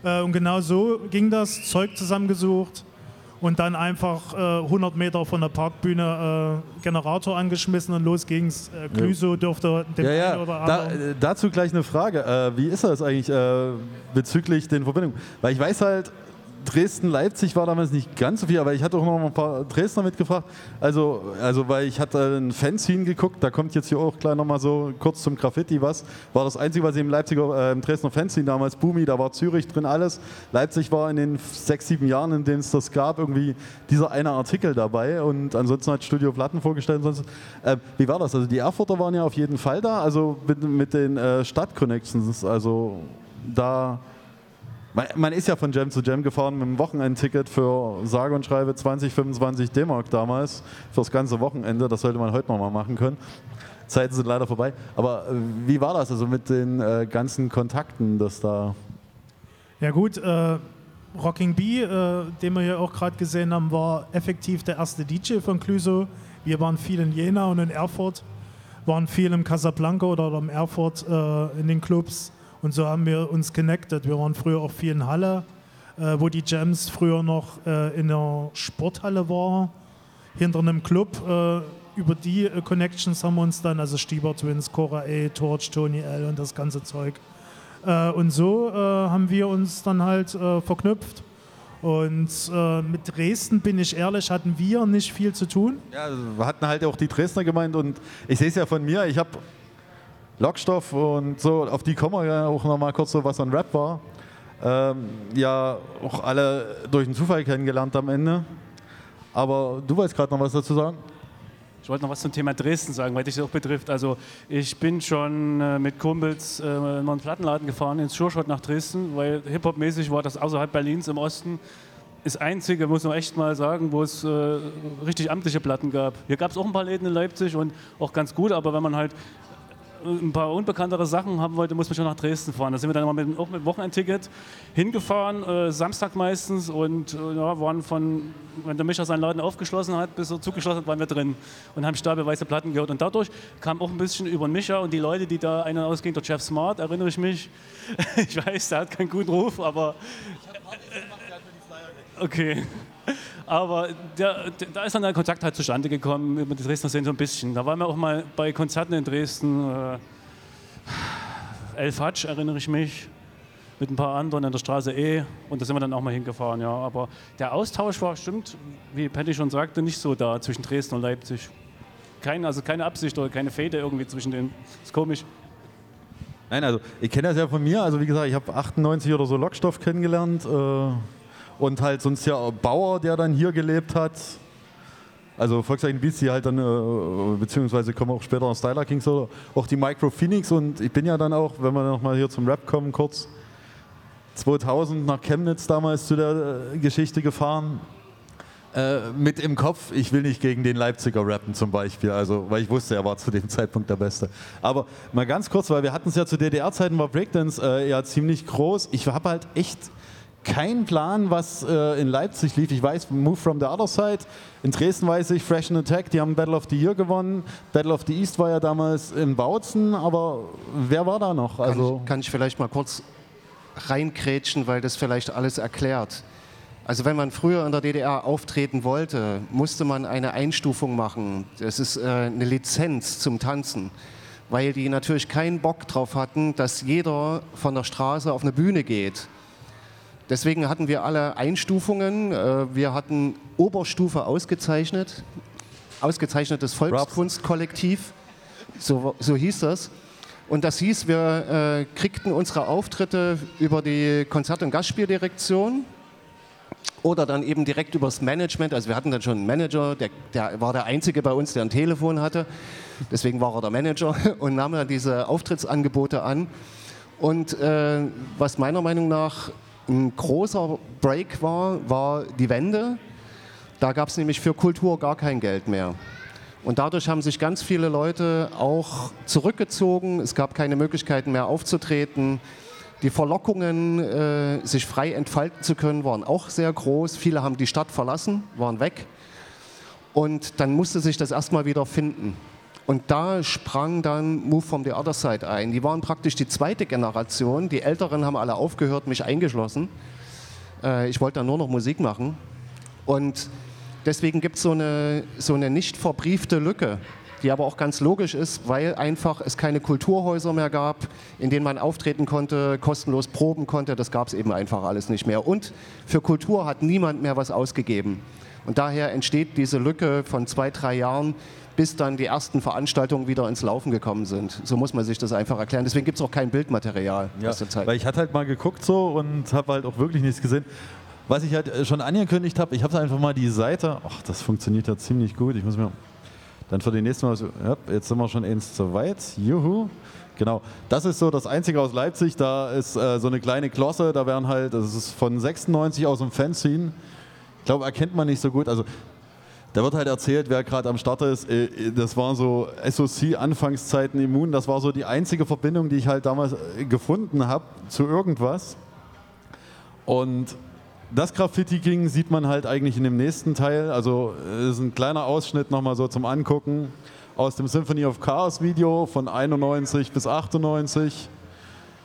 Äh, und genau so ging das, Zeug zusammengesucht und dann einfach äh, 100 Meter von der Parkbühne äh, Generator angeschmissen und los ging's. Äh, Glüso dürfte dem Ja, ja. oder Da, anderen... äh, dazu gleich eine Frage. Äh, wie ist das eigentlich bezüglich den Verbindungen? Weil ich weiß halt, Dresden-Leipzig war damals nicht ganz so viel, aber ich hatte auch noch ein paar Dresdner mitgefragt. Also, also weil ich hatte ein Fanzine geguckt, da kommt jetzt hier auch gleich nochmal so kurz zum Graffiti was. War das Einzige, was ich im Leipziger, äh, im Dresdner Fanzine damals, Boomi, da war Zürich drin alles. Leipzig war in den sechs, sieben Jahren, in denen es das gab, irgendwie dieser eine Artikel dabei und ansonsten hat Studio Platten vorgestellt. Sonst, äh, wie war das? Also die Erfurter waren ja auf jeden Fall da, also mit, mit den äh, Stadtconnections, also da... Man, man ist ja von Jam zu Jam gefahren mit einem Wochenendticket für sage und schreibe 20, 25 D-Mark damals fürs ganze Wochenende. Das sollte man heute nochmal machen können. Zeiten sind leider vorbei. Aber äh, wie war das also mit den äh, ganzen Kontakten, das da. Ja gut, äh, Rocking Bee, äh, den wir hier auch gerade gesehen haben, war effektiv der erste DJ von Clüso. Wir waren viel in Jena und in Erfurt, waren viel im Casablanca oder im Erfurt äh, in den Clubs und so haben wir uns connected. Wir waren früher auch viel in Halle, äh, wo die Jams früher noch äh, in der Sporthalle war, hinter einem Club. Äh, über die äh, Connections haben wir uns dann, also Stieber Twins, Cora A, Torch, Tony L und das ganze Zeug. Äh, und so äh, haben wir uns dann halt verknüpft. Und äh, mit Dresden, bin ich ehrlich, hatten wir nicht viel zu tun. Ja, also wir hatten halt auch die Dresdner gemeint und ich sehe es ja von mir, ich habe Lockstoff und so, auf die kommen wir ja auch nochmal kurz so, was an Rap war. Ähm, ja, auch alle durch den Zufall kennengelernt am Ende. Aber du wolltest gerade noch was dazu sagen? Ich wollte noch was zum Thema Dresden sagen, weil dich das auch betrifft. Also ich bin schon äh, mit Kumpels äh, in einen Plattenladen gefahren, ins Schurschott nach Dresden, weil Hip-Hop-mäßig war das außerhalb Berlins im Osten das einzige, muss man echt mal sagen, wo es äh, richtig amtliche Platten gab. Hier gab es auch ein paar Läden in Leipzig und auch ganz gut, aber wenn man halt ein paar unbekanntere Sachen haben wollte, muss man schon nach Dresden fahren. Da sind wir dann immer mit, auch mit Wochenendticket hingefahren, äh, Samstag meistens und äh, ja, waren von, wenn der Mischer seinen Laden aufgeschlossen hat, bis er zugeschlossen hat, waren wir drin und haben stapelweise Platten gehört. Und dadurch kam auch ein bisschen über den Mischer und die Leute, die da ein- und ausgingen, der Jeff Smart, erinnere ich mich. ich weiß, der hat keinen guten Ruf, aber Okay. Aber der, der, da ist dann der Kontakt halt zustande gekommen mit der Dresdner Szene so ein bisschen. Da waren wir auch mal bei Konzerten in Dresden. Äh, Elf Hatsch erinnere ich mich. Mit ein paar anderen in der Straße E. Und da sind wir dann auch mal hingefahren, ja. Aber der Austausch war, stimmt, wie Patty schon sagte, nicht so da zwischen Dresden und Leipzig. Keine, also keine Absicht oder keine Fäde irgendwie zwischen denen. Ist komisch. Nein, also ich kenne das ja von mir. Also wie gesagt, ich habe 98 oder so Lockstoff kennengelernt äh, und halt sonst ja Bauer, der dann hier gelebt hat. Also Volkswagen Beats, die halt dann, äh, beziehungsweise kommen auch später noch Styler Kings oder auch die Micro Phoenix und ich bin ja dann auch, wenn wir nochmal hier zum Rap kommen, kurz 2000 nach Chemnitz damals zu der äh, Geschichte gefahren. Äh, mit im Kopf, ich will nicht gegen den Leipziger rappen zum Beispiel, also, weil ich wusste, er war zu dem Zeitpunkt der Beste. Aber mal ganz kurz, weil wir hatten es ja zu DDR-Zeiten, war Breakdance äh, ja ziemlich groß. Ich habe halt echt keinen Plan, was äh, in Leipzig lief. Ich weiß, Move from the Other Side. In Dresden weiß ich, Fresh and Attack, die haben Battle of the Year gewonnen. Battle of the East war ja damals in Bautzen, aber wer war da noch? Kann, Also, ich, kann ich vielleicht mal kurz reinkrätschen, weil das vielleicht alles erklärt. Also wenn man früher in der DDR auftreten wollte, musste man eine Einstufung machen. Das ist äh, eine Lizenz zum Tanzen, weil die natürlich keinen Bock drauf hatten, dass jeder von der Straße auf eine Bühne geht. Deswegen hatten wir alle Einstufungen. Äh, Wir hatten Oberstufe ausgezeichnet, ausgezeichnetes Volkskunstkollektiv, so, so hieß das. Und das hieß, wir äh, kriegten unsere Auftritte über die Konzert- und Gastspieldirektion oder dann eben direkt übers Management. Also wir hatten dann schon einen Manager, der, der war der Einzige bei uns, der ein Telefon hatte. Deswegen war er der Manager und nahm dann diese Auftrittsangebote an. Und äh, was meiner Meinung nach ein großer Break war, war die Wende. Da gab es nämlich für Kultur gar kein Geld mehr. Und dadurch haben sich ganz viele Leute auch zurückgezogen. Es gab keine Möglichkeiten mehr aufzutreten. Die Verlockungen, äh, sich frei entfalten zu können, waren auch sehr groß. Viele haben die Stadt verlassen, waren weg. Und dann musste sich das erstmal wieder finden. Und da sprang dann Move from the Other Side ein. Die waren praktisch die zweite Generation. Die Älteren haben alle aufgehört, mich eingeschlossen. Äh, ich wollte dann nur noch Musik machen. Und deswegen gibt so es eine, so eine nicht verbriefte Lücke, die aber auch ganz logisch ist, weil einfach es keine Kulturhäuser mehr gab, in denen man auftreten konnte, kostenlos proben konnte. Das gab es eben einfach alles nicht mehr. Und für Kultur hat niemand mehr was ausgegeben. Und daher entsteht diese Lücke von zwei, drei Jahren, bis dann die ersten Veranstaltungen wieder ins Laufen gekommen sind. So muss man sich das einfach erklären. Deswegen gibt es auch kein Bildmaterial. Ja, aus der Zeit. weil ich hatte halt mal geguckt so und habe halt auch wirklich nichts gesehen. Was ich halt äh, schon angekündigt habe, ich habe einfach mal die Seite, ach, das funktioniert ja ziemlich gut. Ich muss mir dann für die nächste Mal, ja, jetzt sind wir schon eins zu weit. Juhu. Genau, das ist so das Einzige aus Leipzig. Da ist äh, so eine kleine Klosse, da werden halt, das ist von 96 aus dem Fanzine. Ich glaube, erkennt man nicht so gut. Also da wird halt erzählt, wer gerade am Start ist. Äh, Das war so SOC-Anfangszeiten immun. Das war so die einzige Verbindung, die ich halt damals äh, gefunden habe zu irgendwas. Und das Graffiti-King sieht man halt eigentlich in dem nächsten Teil. Also es ist ein kleiner Ausschnitt nochmal so zum Angucken aus dem Symphony of Chaos Video von 91 bis 98.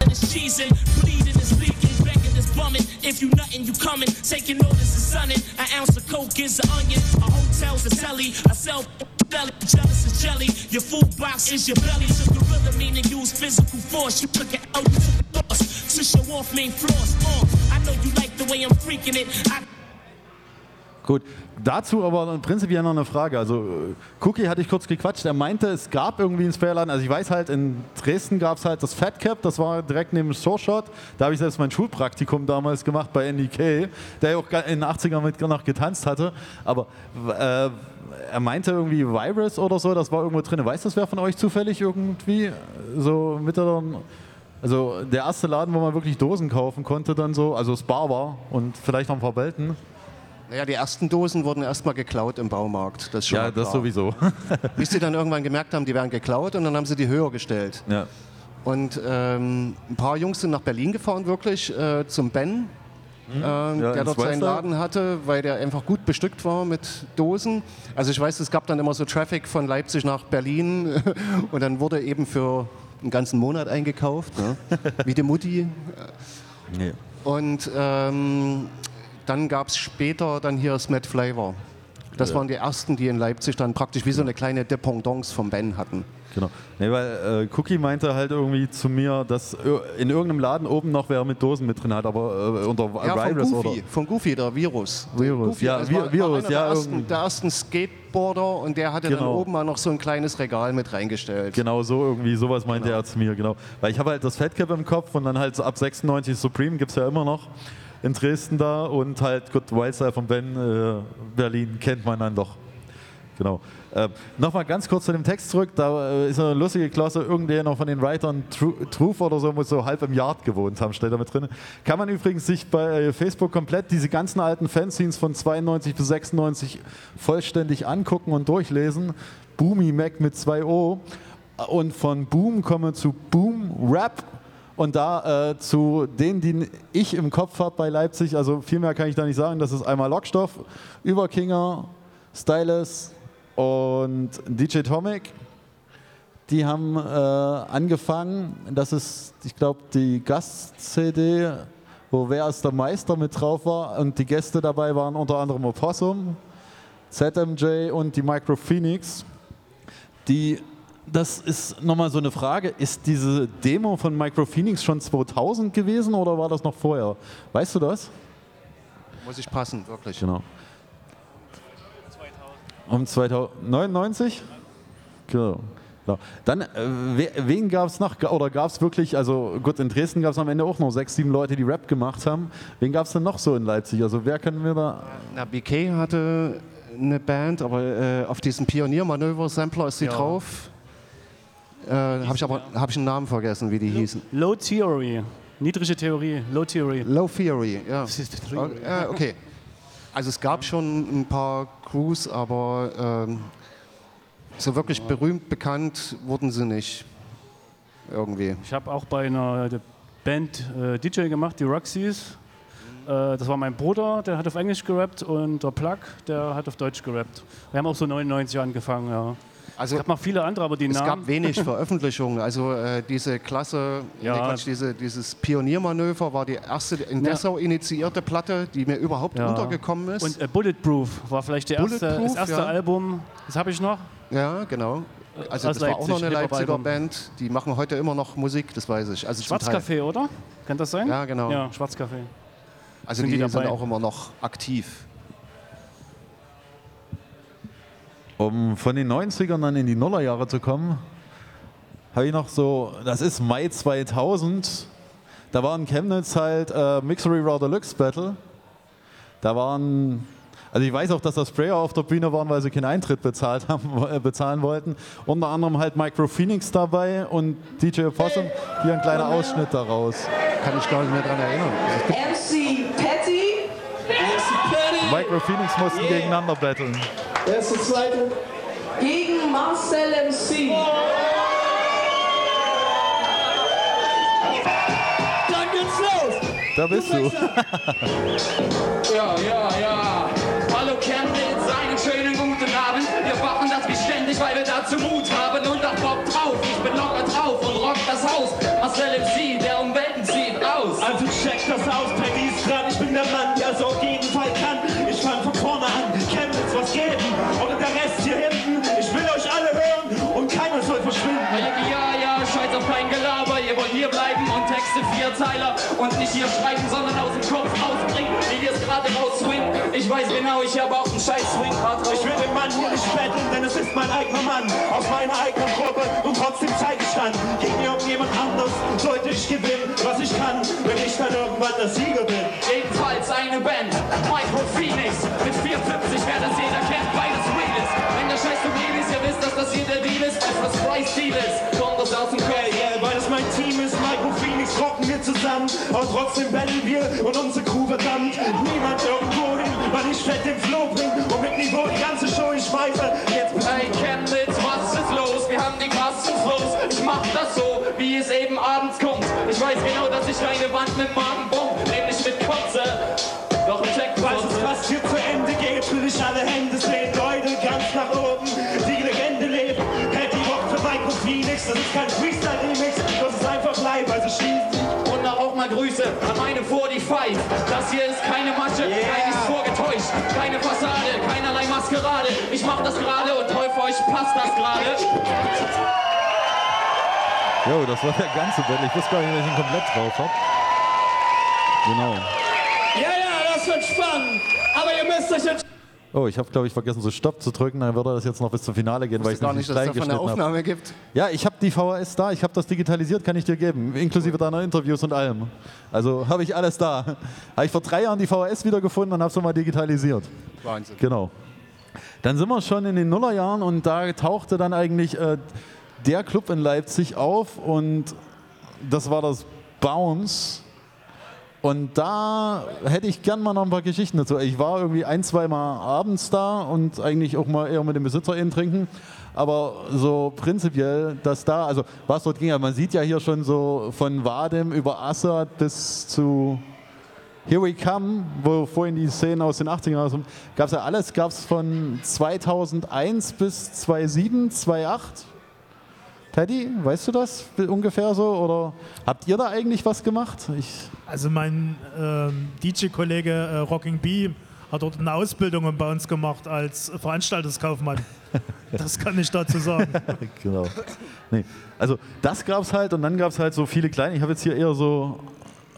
It's cheesing, bleeding is leaking, begging is bumming. If you nothing, you coming. Taking notice is sunning. An ounce of coke is an onion. A hotel's a telly. A cell belly. Jealous is jelly. Your food box is your belly. So gorilla meaning use physical force. You took it out you took loss to show off main flaws. Uh, I know you like Gut, dazu aber prinzipiell noch eine Frage. Also äh, Cookie hatte ich kurz gequatscht. Er meinte, es gab irgendwie einen Spareladen. Also ich weiß halt, in Dresden gab es halt das Fat Cap, das war direkt neben dem Shot. Da habe ich selbst mein Schulpraktikum damals gemacht bei NDK, der ja auch in den 80ern mit noch getanzt hatte. Aber äh, er meinte irgendwie Virus oder so, das war irgendwo drin. Weiß das wer von euch zufällig irgendwie? So mit der, also der erste Laden, wo man wirklich Dosen kaufen konnte, dann so, also es Bar war und vielleicht noch ein paar Belten. Naja, die ersten Dosen wurden erstmal geklaut im Baumarkt. Das schon Ja, das sowieso. Bis sie dann irgendwann gemerkt haben, die werden geklaut und dann haben sie die höher gestellt. Ja. Und ähm, ein paar Jungs sind nach Berlin gefahren, wirklich, äh, zum Ben, ähm, Ja, der dort seinen. Laden hatte, weil der einfach gut bestückt war mit Dosen. Also ich weiß, es gab dann immer so Traffic von Leipzig nach Berlin und dann wurde eben für einen ganzen Monat eingekauft, ne? wie die Mutti. Nee. Und ähm, dann gab es später dann hier Smet Flavor. Das Ja. waren die ersten, die in Leipzig dann praktisch wie so eine kleine Dependance vom Ben hatten. Genau. Nee, weil äh, Cookie meinte halt irgendwie zu mir, dass in irgendeinem Laden oben noch wer mit Dosen mit drin hat, aber äh, unter Ja, von Virus Goofy, oder. von Goofy, der Virus. Virus, Goofy, ja, Vi- war, Virus, war einer ja, Der ersten, der ersten Skateboarder und der hatte dann Genau. oben mal noch so ein kleines Regal mit reingestellt. Genau so irgendwie, sowas meinte er zu mir, genau. Weil ich habe halt das Fatcap im Kopf und dann halt so ab 96 Supreme gibt es ja immer noch in Dresden da und halt, gut, Wildstyle von Ben, äh, Berlin kennt man dann doch. Genau. Äh, Nochmal ganz kurz zu dem Text zurück. Da äh, ist eine lustige Klasse. Irgendwer von den Writern, Tru Truth oder so, muss so halb im Yard gewohnt haben, steht da mit drin. Kann man übrigens sich bei äh, Facebook komplett diese ganzen alten Fanzines von 92 bis 96 vollständig angucken und durchlesen. Boomy Mac mit 2 O. Und von Boom komme zu Boom Rap. Und da äh, zu denen, die ich im Kopf habe bei Leipzig, also viel mehr kann ich da nicht sagen, das ist einmal Lockstoff, Überkinger, Stylus und DJ Tomic. Die haben äh, angefangen, das ist, ich glaube, die Gast-CD, wo Wer ist der Meister mit drauf war und die Gäste dabei waren unter anderem Opossum, ZMJ und die Micro Phoenix. Die, das ist nochmal so eine Frage, ist diese Demo von Micro Phoenix schon 2000 gewesen oder war das noch vorher? Weißt du das? Muss ich passen, wirklich. Genau. Um 2099? Genau. Genau. Dann, äh, we- wen gab es noch? Oder gab es wirklich, also gut, in Dresden gab es am Ende auch noch sechs, sieben Leute, die Rap gemacht haben. Wen gab es denn noch so in Leipzig? Also wer können wir da... Na, BK hatte eine Band, aber äh, auf diesem Pioniermanöver-Sampler ist sie Ja. drauf. Äh, Habe ich aber hab ich einen Namen vergessen, wie die hießen. Low Theory. Niedrige Theorie. Low Theory. Low Theory, ja. Das ist die Oh, Theorie. ja, okay. Also es gab schon ein paar Crews, aber ähm, so wirklich berühmt bekannt wurden sie nicht. Irgendwie. Ich habe auch bei einer Band äh, DJ gemacht, die Roxys. äh, das war mein Bruder, der hat auf Englisch gerappt und der Plug, der hat auf Deutsch gerappt. Wir haben auch so 99 angefangen, ja. Also es gab noch viele andere, aber die es Namen... gab wenig Veröffentlichungen. Also äh, diese Klasse, Ja. nee, Quatsch, diese, dieses Pioniermanöver war die erste in Ja. Dessau initiierte Platte, die mir überhaupt Ja. untergekommen ist. Und äh, Bulletproof war vielleicht der erste, das erste. Album, das habe ich noch. ja, genau. Also das war auch noch Leipzig, eine Leipziger. Band. Die machen heute immer noch Musik, das weiß ich. Also. Schwarzcafé, oder? Kann das sein? Ja, genau. Ja, Schwarzcafé. Also Sind die, die sind auch immer noch aktiv. Um von den 90ern dann in die Nullerjahre zu kommen, habe ich noch so, das ist Mai 2000, da war in Chemnitz halt äh, Mixery Raw Deluxe Battle. Da waren, also ich weiß auch, dass das Sprayer auf der Bühne waren, weil sie keinen Eintritt bezahlt haben, äh, bezahlen wollten. Unter anderem halt Micro Phoenix dabei und DJ Opossum. Hier ein kleiner Ausschnitt daraus. Kann ich gar nicht mehr dran erinnern. MC Patty. MC Patty. Micro Phoenix mussten gegeneinander battlen. Erste, zweite. Gegen Marcel MC. Dann geht's los. Da bist du. Ja, ja, ja. Hallo Chemnitz, einen schönen guten Abend. Wir machen das wie ständig, weil wir dazu Mut haben und auch Bock drauf. Ich bin locker drauf und rock das Haus. Marcel MC, Texte Vierzeiler und nicht hier schreiben, sondern aus dem Kopf rausbringen, wie wir es gerade rausswingen. Ich weiß genau, ich habe auch einen scheiß swing Ich will den Mann hier nicht betteln, denn es ist mein eigener Mann. Aus meiner eigenen Gruppe und trotzdem zeig ich dann. Gegen irgendjemand anders sollte ich gewinnen, was ich kann, wenn ich dann irgendwann der Sieger bin. Ebenfalls eine Band, Micro Phoenix, mit 450, wer das jeder kennt, beides real ist. Wenn der Scheiß Problem ist, ihr wisst, dass das hier der Deal ist, als was Price Deal ist. Und trotzdem battlen wir und unsere Crew verdammt. Niemand irgendwo hin, weil ich fett den Flow bring und mit Niveau die ganze Show ich schmeiße. Jetzt Hey Chemnitz, was ist los? Wir haben die krassen Flows. Ich mach das so, wie es eben abends kommt. Ich weiß genau, dass ich eine Wand mit Magen bomb, nämlich mit Kotze. Doch ein Check Falls es fast hier zu Ende geht, will ich alle Hände sehen. Grüße an meine 45. Das hier ist keine Masche, kein ist vorgetäuscht. Keine Fassade, keinerlei Maskerade. Ich mach das gerade und hoffe, euch passt das gerade. Jo, das war der ganze Battle. Ich wusste gar nicht, dass ich ihn komplett drauf habe. Genau. Ja, ja, das wird spannend. Aber ihr müsst euch jetzt Oh, ich habe, glaube ich, vergessen, so Stopp zu drücken. Dann würde das jetzt noch bis zum Finale gehen, weil ich gar nicht nicht, dass es davon eine Aufnahme habe. gibt. Ja, ich habe die VHS da. Ich habe das digitalisiert, kann ich dir geben. Inklusive deiner Interviews und allem. Also habe ich alles da. Habe ich vor drei Jahren die VHS wiedergefunden und habe es mal digitalisiert. Wahnsinn. Genau. Dann sind wir schon in den Nullerjahren und da tauchte dann eigentlich äh, der Club in Leipzig auf und das war das Bounce. Und da hätte ich gern mal noch ein paar Geschichten dazu. Ich war irgendwie ein, zwei Mal abends da und eigentlich auch mal eher mit dem Besitzer eben trinken. Aber so prinzipiell, dass da, also was dort ging, also man sieht ja hier schon so von Wadem über Assad bis zu Here We Come, wo vorhin die Szenen aus den 80ern raus gab es ja alles, gab es von 2001 bis 2007, 2008. Teddy, weißt du das ungefähr so? Oder habt ihr da eigentlich was gemacht? Ich Also mein ähm, DJ-Kollege äh, Rocking Bee hat dort eine Ausbildung bei uns gemacht als Veranstaltungskaufmann. das kann ich dazu sagen. genau. Nee. Also das gab es halt und dann gab es halt so viele kleine. Ich habe jetzt hier eher so,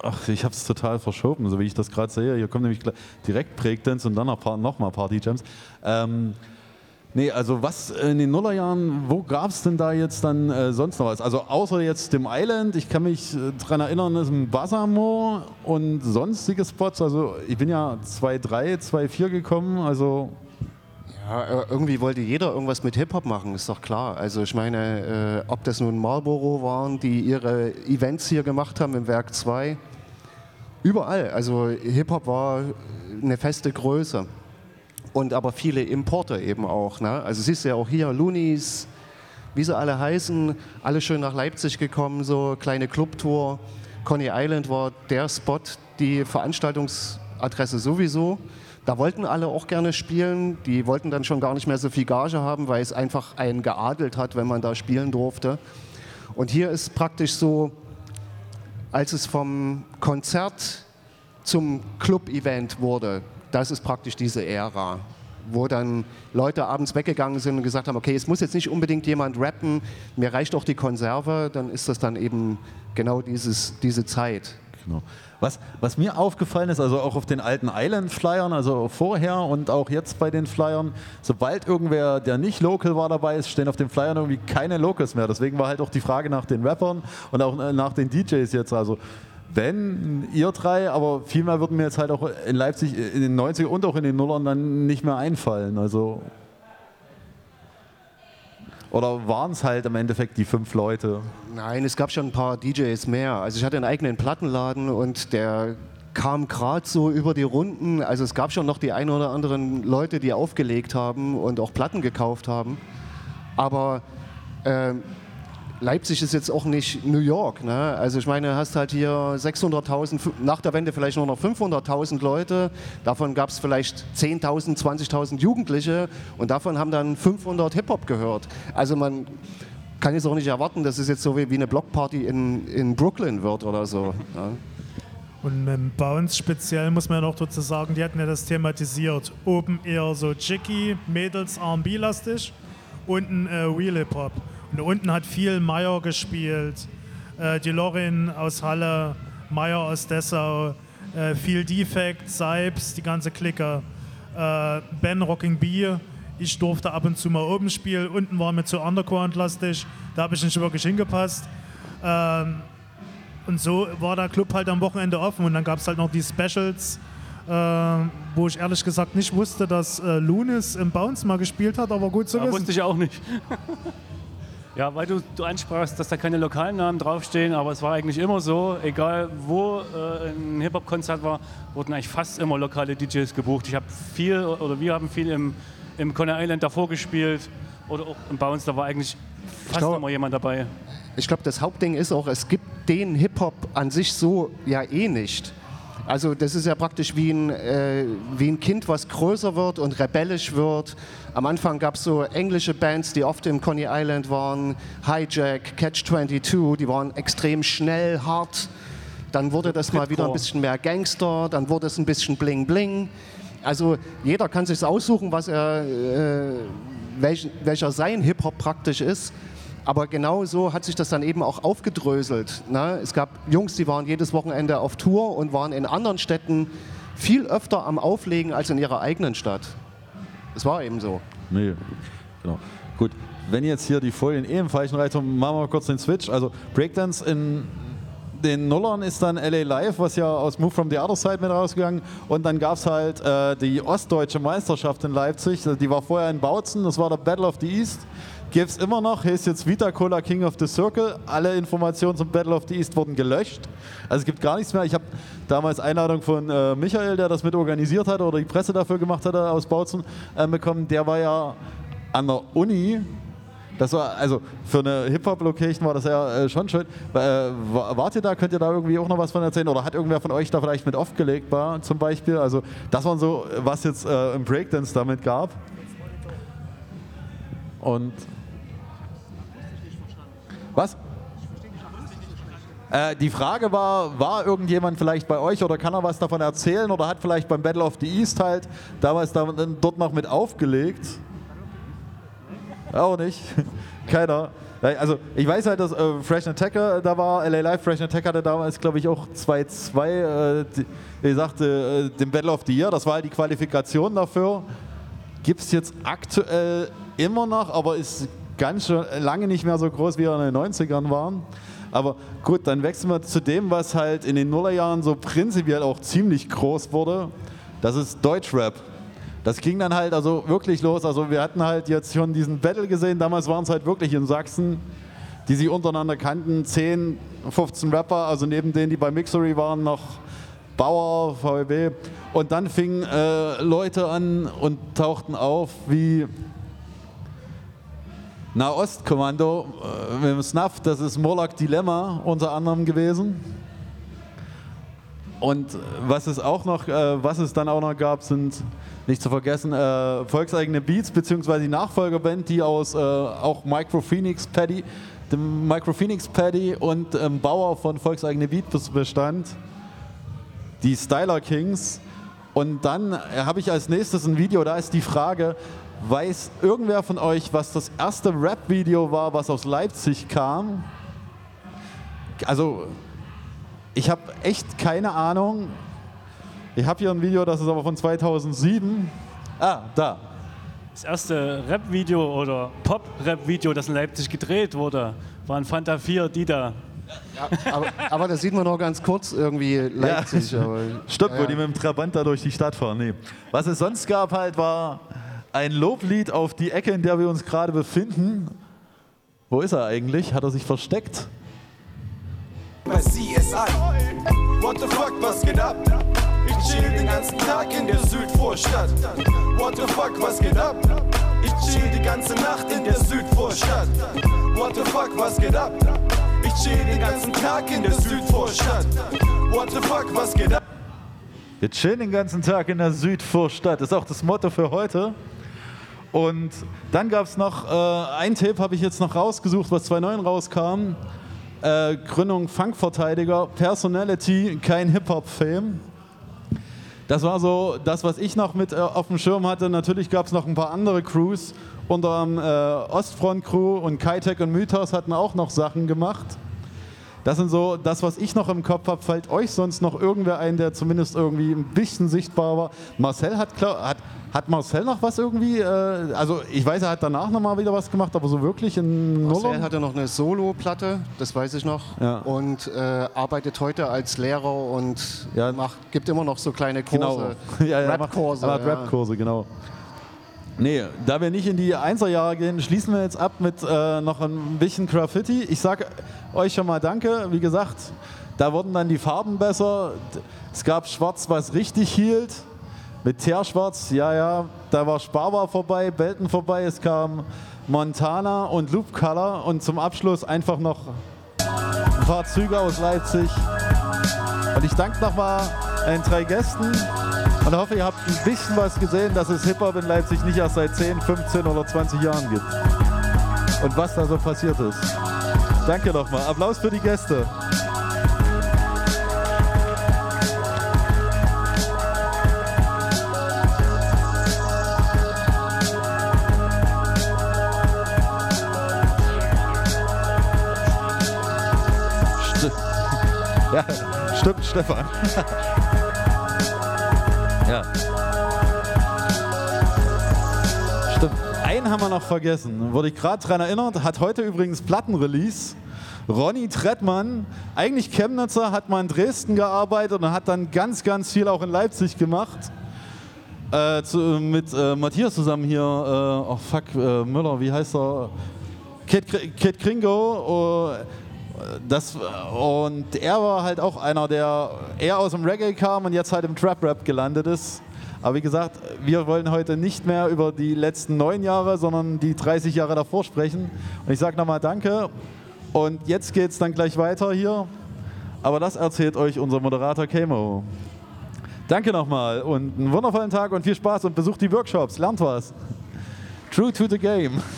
ach, ich habe es total verschoben, so wie ich das gerade sehe. Hier kommt nämlich direkt Breakdance und dann noch, noch mal Partyjams. Ähm, nee, also was in den Nullerjahren, wo gab es denn da jetzt dann äh, sonst noch was? Also außer jetzt dem Island, ich kann mich äh, daran erinnern, ist ein Basamo und sonstige Spots. Also ich bin ja 2-3, 2-4 gekommen, also Ja, äh, irgendwie wollte jeder irgendwas mit Hip-Hop machen, ist doch klar. Also ich meine, äh, ob das nun Marlboro waren, die ihre Events hier gemacht haben im Werk 2, überall. Also Hip-Hop war eine feste Größe. Und aber viele Importe eben auch. Ne? Also siehst du ja auch hier, Loonies, wie sie alle heißen, alle schön nach Leipzig gekommen, so kleine Clubtour. Coney Island war der Spot, die Veranstaltungsadresse sowieso. Da wollten alle auch gerne spielen. Die wollten dann schon gar nicht mehr so viel Gage haben, weil es einfach einen geadelt hat, wenn man da spielen durfte. Und hier ist praktisch so, als es vom Konzert zum Club-Event wurde, das ist praktisch diese Ära, wo dann Leute abends weggegangen sind und gesagt haben, okay, es muss jetzt nicht unbedingt jemand rappen, mir reicht auch die Konserve, dann ist das dann eben genau dieses, diese Zeit. Genau. Was, was mir aufgefallen ist, also auch auf den alten Island-Flyern, also vorher und auch jetzt bei den Flyern, sobald irgendwer, der nicht local war, dabei ist, stehen auf den Flyern irgendwie keine Locals mehr. Deswegen war halt auch die Frage nach den Rappern und auch äh, nach den DJs jetzt. Also wenn ihr drei, aber viel mehr würden mir jetzt halt auch in Leipzig in den 90er und auch in den Nullern dann nicht mehr einfallen. Also oder waren es halt im Endeffekt die fünf Leute? Nein, es gab schon ein paar DJs mehr. Also ich hatte einen eigenen Plattenladen und der kam gerade so über die Runden. Also es gab schon noch die ein oder anderen Leute, die aufgelegt haben und auch Platten gekauft haben. Aber ähm, Leipzig ist jetzt auch nicht New York. Ne? Also ich meine, du hast halt hier 600.000, nach der Wende vielleicht nur noch 500.000 Leute. Davon gab es vielleicht 10.000, 20.000 Jugendliche und davon haben dann 500 Hip-Hop gehört. Also man kann jetzt auch nicht erwarten, dass es jetzt so wie, wie eine Blockparty in, in Brooklyn wird oder so. Ja? Und mit Bounce speziell muss man ja noch dazu sagen, die hatten ja das thematisiert. Oben eher so Chicky, Mädels, R&B-lastig, unten äh, Real Hip-Hop. Und unten hat viel Meyer gespielt, äh, die Lorin aus Halle, Meyer aus Dessau, äh, viel Defect, Seibs, die ganze Clique, äh, Ben Rocking B. Ich durfte ab und zu mal oben spielen, unten war mir zu underground-lastig, da habe ich nicht wirklich hingepasst. Ähm, und so war der Club halt am Wochenende offen und dann gab es halt noch die Specials, äh, wo ich ehrlich gesagt nicht wusste, dass äh, Lunis im Bounce mal gespielt hat, aber gut zu Ja, wissen. wusste ich auch nicht. ja, weil du, du ansprachst, dass da keine lokalen Namen draufstehen, aber es war eigentlich immer so, egal wo äh, ein Hip-Hop-Konzert war, wurden eigentlich fast immer lokale DJs gebucht. Ich habe viel, oder wir haben viel im, im Conner Island davor gespielt oder auch im Bounce, da war eigentlich fast glaub- immer jemand dabei. Ich glaube, das Hauptding ist auch, es gibt den Hip-Hop an sich so ja eh nicht. Also das ist ja praktisch wie ein, äh, wie ein Kind, was größer wird und rebellisch wird. Am Anfang gab es so englische Bands, die oft im Coney Island waren. Hijack, Catch-22, die waren extrem schnell, hart. Dann wurde das mal wieder ein bisschen mehr Gangster, dann wurde es ein bisschen Bling-Bling. Also jeder kann sich aussuchen, was er, äh, welch, welcher sein Hip-Hop praktisch ist. Aber genau so hat sich das dann eben auch aufgedröselt. Ne? Es gab Jungs, die waren jedes Wochenende auf Tour und waren in anderen Städten viel öfter am Auflegen als in ihrer eigenen Stadt. Es war eben so. Nee, genau. Gut, wenn jetzt hier die Folien eh im falschen Reichtum, machen wir kurz den Switch. Also Breakdance in den Nullern ist dann LA Live, was ja aus Move from the Other Side mit rausgegangen. Und dann gab es halt äh, die Ostdeutsche Meisterschaft in Leipzig. Die war vorher in Bautzen, das war der Battle of the East. Gibt es immer noch, heißt jetzt Vita Cola King of the Circle. Alle Informationen zum Battle of the East wurden gelöscht. Also es gibt gar nichts mehr. Ich habe damals Einladung von äh, Michael, der das mit organisiert hat oder die Presse dafür gemacht hat, aus Bautzen äh, bekommen. Der war ja an der Uni das war, also für eine Hip-Hop-Location war das ja äh, schon schön. Äh, wa- wart ihr da, könnt ihr da irgendwie auch noch was von erzählen? Oder hat irgendwer von euch da vielleicht mit aufgelegt war, zum Beispiel? Also das waren so, was jetzt äh, im Breakdance damit gab. Und was? Äh, die Frage war, war irgendjemand vielleicht bei euch oder kann er was davon erzählen oder hat vielleicht beim Battle of the East halt damals da, dort noch mit aufgelegt? Auch nicht. Keiner. Also ich weiß halt, dass äh, Fresh Attacker da war, LA Live Fresh Attacker hatte damals, glaube ich, auch 2-2, äh, sagte, äh, den Battle of the Year, das war halt die Qualifikation dafür. Gibt es jetzt aktuell immer noch, aber ist ganz schön lange nicht mehr so groß, wie er in den 90ern waren. Aber gut, dann wechseln wir zu dem, was halt in den Nullerjahren so prinzipiell auch ziemlich groß wurde. Das ist Deutschrap. Das ging dann halt also wirklich los. Also wir hatten halt jetzt schon diesen Battle gesehen. Damals waren es halt wirklich in Sachsen, die sich untereinander kannten. 10, 15 Rapper, also neben denen, die bei Mixery waren, noch Bauer, VEB. Und dann fingen äh, Leute an und tauchten auf wie Nahostkommando äh, dem Snuff. Das ist Morlock Dilemma unter anderem gewesen. Und was es auch noch, äh, was es dann auch noch gab, sind nicht zu vergessen äh, volkseigene Beats beziehungsweise die Nachfolgerband, die aus äh, auch Micro Phoenix Paddy, dem Micro Phoenix Paddy und ähm, Bauer von volkseigene Beats bestand, die Styler Kings. Und dann äh, habe ich als nächstes ein Video, da ist die Frage, weiß irgendwer von euch, was das erste Rap-Video war, was aus Leipzig kam? Also ich habe echt keine Ahnung. Ich habe hier ein Video, das ist aber von 2007. Ah, da. Das erste Rap-Video oder Pop-Rap-Video, das in Leipzig gedreht wurde, war ein Fanta 4 Dieter. aber, aber das sieht man noch ganz kurz irgendwie Leipzig. Ja. Aber, wo ja. die mit dem Trabant da durch die Stadt fahren. Nee. Was es sonst gab halt war ein Loblied auf die Ecke, in der wir uns gerade befinden. Wo ist er eigentlich? Hat er sich versteckt? bei CSI. What the fuck, was geht ab? Ich chill den ganzen Tag in der Südvorstadt. What the fuck, was geht ab? Ich chill die ganze Nacht in der Südvorstadt. What the fuck, was geht ab? Ich chill den ganzen Tag in der Südvorstadt. What the fuck, was geht ab? Wir chillen den ganzen Tag in der Südvorstadt. Das ist auch das Motto für heute. Und dann gab es noch äh, ein Tape, habe ich jetzt noch rausgesucht, was 2009 rauskam. Äh, Gründung Funkverteidiger, Personality, kein Hip-Hop-Fame. Das war so das, was ich noch mit äh, auf dem Schirm hatte. Natürlich gab es noch ein paar andere Crews. Unter äh, Ostfront-Crew und Kitec und Mythos hatten auch noch Sachen gemacht. Das sind so das, was ich noch im Kopf habe. Fällt euch sonst noch irgendwer ein, der zumindest irgendwie ein bisschen sichtbar war? Marcel hat, hat, hat Marcel noch was irgendwie? Äh, also ich weiß, er hat danach nochmal wieder was gemacht, aber so wirklich in Marcel Nullern? hatte noch eine Solo-Platte, das weiß ich noch. Ja. Und äh, arbeitet heute als Lehrer und macht, gibt immer noch so kleine Kurse. Genau. ja, ja, Rap-Kurse. Ja. Rap-Kurse, genau. Nee, da wir nicht in die Einserjahre gehen, schließen wir jetzt ab mit äh, noch ein bisschen Graffiti. Ich sage euch schon mal Danke. Wie gesagt, da wurden dann die Farben besser. Es gab Schwarz, was richtig hielt. Mit Teerschwarz, ja, ja, da war Sparbar vorbei, Belten vorbei. Es kam Montana und Loop Color und zum Abschluss einfach noch paar Züge aus Leipzig. Und ich danke nochmal den drei Gästen und hoffe, ihr habt ein bisschen was gesehen, dass es Hip-Hop in Leipzig nicht erst seit 10, 15 oder 20 Jahren gibt. Und was da so passiert ist. Danke nochmal. Applaus für die Gäste. Ja, stimmt, Stefan. ja. Stimmt. Einen haben wir noch vergessen. Wurde ich gerade daran erinnert. Hat heute übrigens Plattenrelease. Ronny Trettmann, eigentlich Chemnitzer, hat mal in Dresden gearbeitet und hat dann ganz, ganz viel auch in Leipzig gemacht. Äh, zu, mit äh, Matthias zusammen hier, äh, oh fuck, äh, Müller, wie heißt er? Kr- Kid Kringo. äh, das, und er war halt auch einer, der eher aus dem Reggae kam und jetzt halt im Trap-Rap gelandet ist. Aber wie gesagt, wir wollen heute nicht mehr über die letzten neun Jahre, sondern die 30 Jahre davor sprechen. Und ich sage nochmal Danke. Und jetzt geht es dann gleich weiter hier. Aber das erzählt euch unser Moderator Kemo. Danke nochmal und einen wundervollen Tag und viel Spaß und besucht die Workshops, lernt was. True to the game.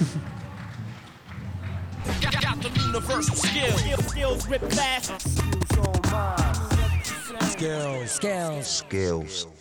Got the universal skill. Skills rip fast. Skills. Skills. Skills.